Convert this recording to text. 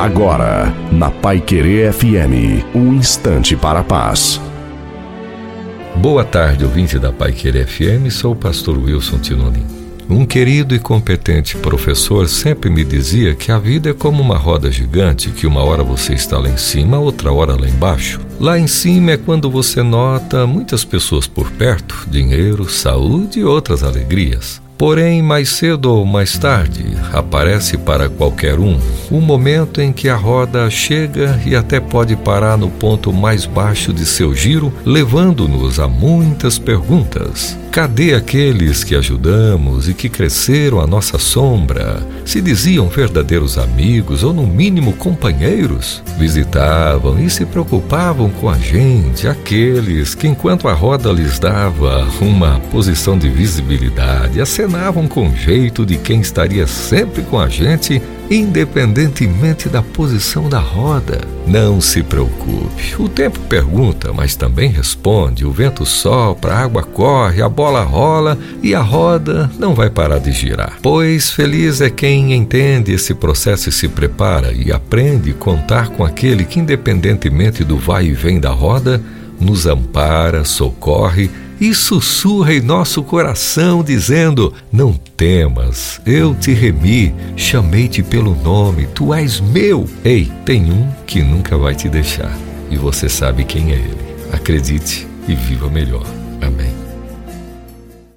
Agora, na Pai Querer FM, um instante para a paz. Boa tarde, ouvinte da Pai Querer FM, sou o pastor Wilson Tinolim. Um querido e competente professor sempre me dizia que a vida é como uma roda gigante, que uma hora você está lá em cima, outra hora lá embaixo. Lá em cima é quando você nota muitas pessoas por perto, dinheiro, saúde e outras alegrias. Porém, mais cedo ou mais tarde, aparece para qualquer um o momento em que a roda chega e até pode parar no ponto mais baixo de seu giro, levando-nos a muitas perguntas. Cadê aqueles que ajudamos e que cresceram à nossa sombra? Se diziam verdadeiros amigos ou, no mínimo, companheiros? Visitavam e se preocupavam com a gente, aqueles que, enquanto a roda lhes dava uma posição de visibilidade, acenavam com jeito de quem estaria sempre com a gente independentemente da posição da roda. Não se preocupe. O tempo pergunta, mas também responde. O vento sopra, a água corre, a bola rola e a roda não vai parar de girar. Pois feliz é quem entende esse processo e se prepara e aprende contar com aquele que, independentemente do vai e vem da roda, nos ampara, socorre e sussurra em nosso coração, dizendo: Não temas, eu te remi, chamei-te pelo nome, tu és meu. Ei, tem um que nunca vai te deixar, e você sabe quem é ele. Acredite e viva melhor.